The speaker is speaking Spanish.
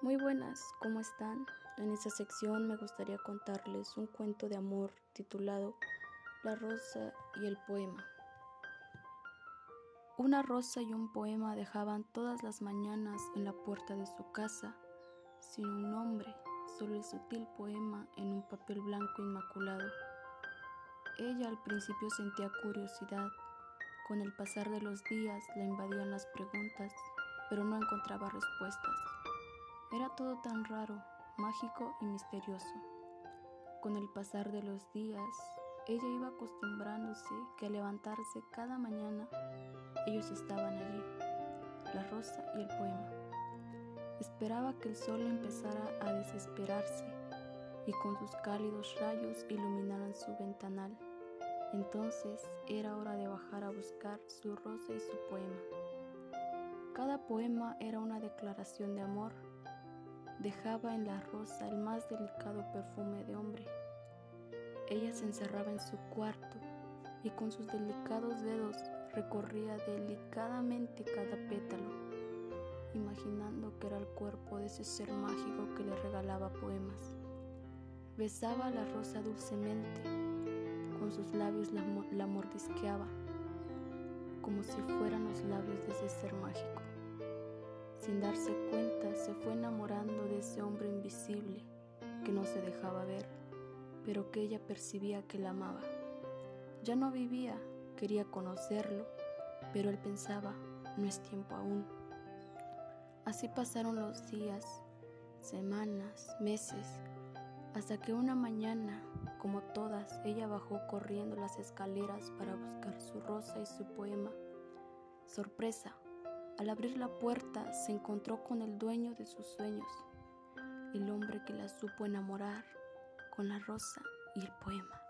Muy buenas, ¿cómo están? En esta sección me gustaría contarles un cuento de amor titulado La rosa y el poema. Una rosa y un poema dejaban todas las mañanas en la puerta de su casa, sin un nombre, solo el sutil poema en un papel blanco inmaculado. Ella al principio sentía curiosidad, con el pasar de los días la invadían las preguntas, pero no encontraba respuestas. Era todo tan raro, mágico y misterioso. Con el pasar de los días, ella iba acostumbrándose que al levantarse cada mañana, ellos estaban allí, la rosa y el poema. Esperaba que el sol empezara a desesperarse y con sus cálidos rayos iluminaran su ventanal. Entonces era hora de bajar a buscar su rosa y su poema. Cada poema era una declaración de amor dejaba en la rosa el más delicado perfume de hombre. Ella se encerraba en su cuarto y con sus delicados dedos recorría delicadamente cada pétalo, imaginando que era el cuerpo de ese ser mágico que le regalaba poemas. Besaba la rosa dulcemente, con sus labios la, la mordisqueaba, como si fueran los labios de ese ser mágico. Sin darse cuenta, se fue enamorando de ese hombre invisible que no se dejaba ver, pero que ella percibía que la amaba. Ya no vivía, quería conocerlo, pero él pensaba, no es tiempo aún. Así pasaron los días, semanas, meses, hasta que una mañana, como todas, ella bajó corriendo las escaleras para buscar su rosa y su poema. Sorpresa, al abrir la puerta se encontró con el dueño de sus sueños, el hombre que la supo enamorar con la rosa y el poema.